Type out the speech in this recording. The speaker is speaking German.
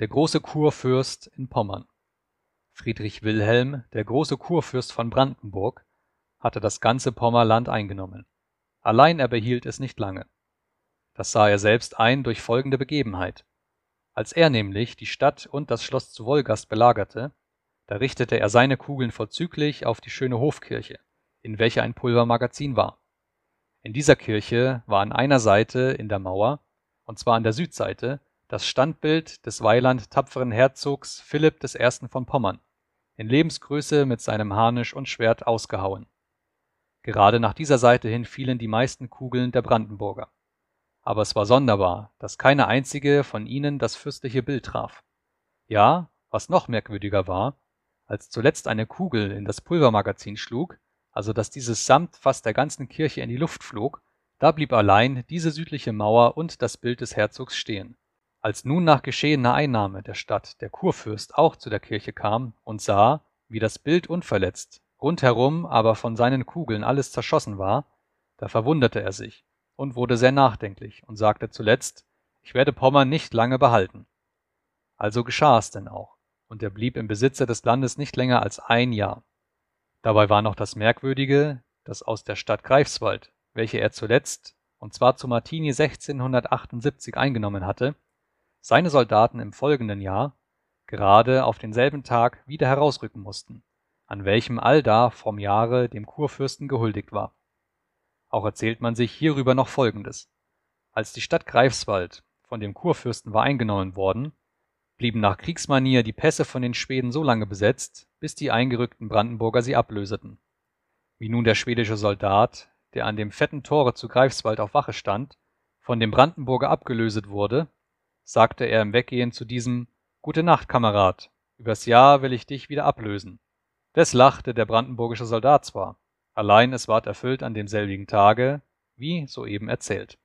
Der große Kurfürst in Pommern Friedrich Wilhelm, der große Kurfürst von Brandenburg, hatte das ganze Pommerland eingenommen. Allein er behielt es nicht lange. Das sah er selbst ein durch folgende Begebenheit. Als er nämlich die Stadt und das Schloss zu Wolgast belagerte, da richtete er seine Kugeln vorzüglich auf die schöne Hofkirche, in welcher ein Pulvermagazin war. In dieser Kirche war an einer Seite in der Mauer, und zwar an der Südseite, das Standbild des Weiland tapferen Herzogs Philipp I. von Pommern, in Lebensgröße mit seinem Harnisch und Schwert ausgehauen. Gerade nach dieser Seite hin fielen die meisten Kugeln der Brandenburger. Aber es war sonderbar, dass keine einzige von ihnen das fürstliche Bild traf. Ja, was noch merkwürdiger war, als zuletzt eine Kugel in das Pulvermagazin schlug, also dass dieses samt fast der ganzen Kirche in die Luft flog, da blieb allein diese südliche Mauer und das Bild des Herzogs stehen. Als nun nach geschehener Einnahme der Stadt der Kurfürst auch zu der Kirche kam und sah, wie das Bild unverletzt, rundherum aber von seinen Kugeln alles zerschossen war, da verwunderte er sich und wurde sehr nachdenklich und sagte zuletzt, ich werde Pommern nicht lange behalten. Also geschah es denn auch, und er blieb im Besitze des Landes nicht länger als ein Jahr. Dabei war noch das Merkwürdige, dass aus der Stadt Greifswald, welche er zuletzt, und zwar zu Martini 1678 eingenommen hatte, seine Soldaten im folgenden Jahr gerade auf denselben Tag wieder herausrücken mussten, an welchem allda vom Jahre dem Kurfürsten gehuldigt war. Auch erzählt man sich hierüber noch Folgendes. Als die Stadt Greifswald von dem Kurfürsten war eingenommen worden, blieben nach Kriegsmanier die Pässe von den Schweden so lange besetzt, bis die eingerückten Brandenburger sie ablöseten. Wie nun der schwedische Soldat, der an dem fetten Tore zu Greifswald auf Wache stand, von dem Brandenburger abgelöset wurde, sagte er im Weggehen zu diesem Gute Nacht, Kamerad, übers Jahr will ich dich wieder ablösen. Des lachte der brandenburgische Soldat zwar, allein es ward erfüllt an demselbigen Tage, wie soeben erzählt.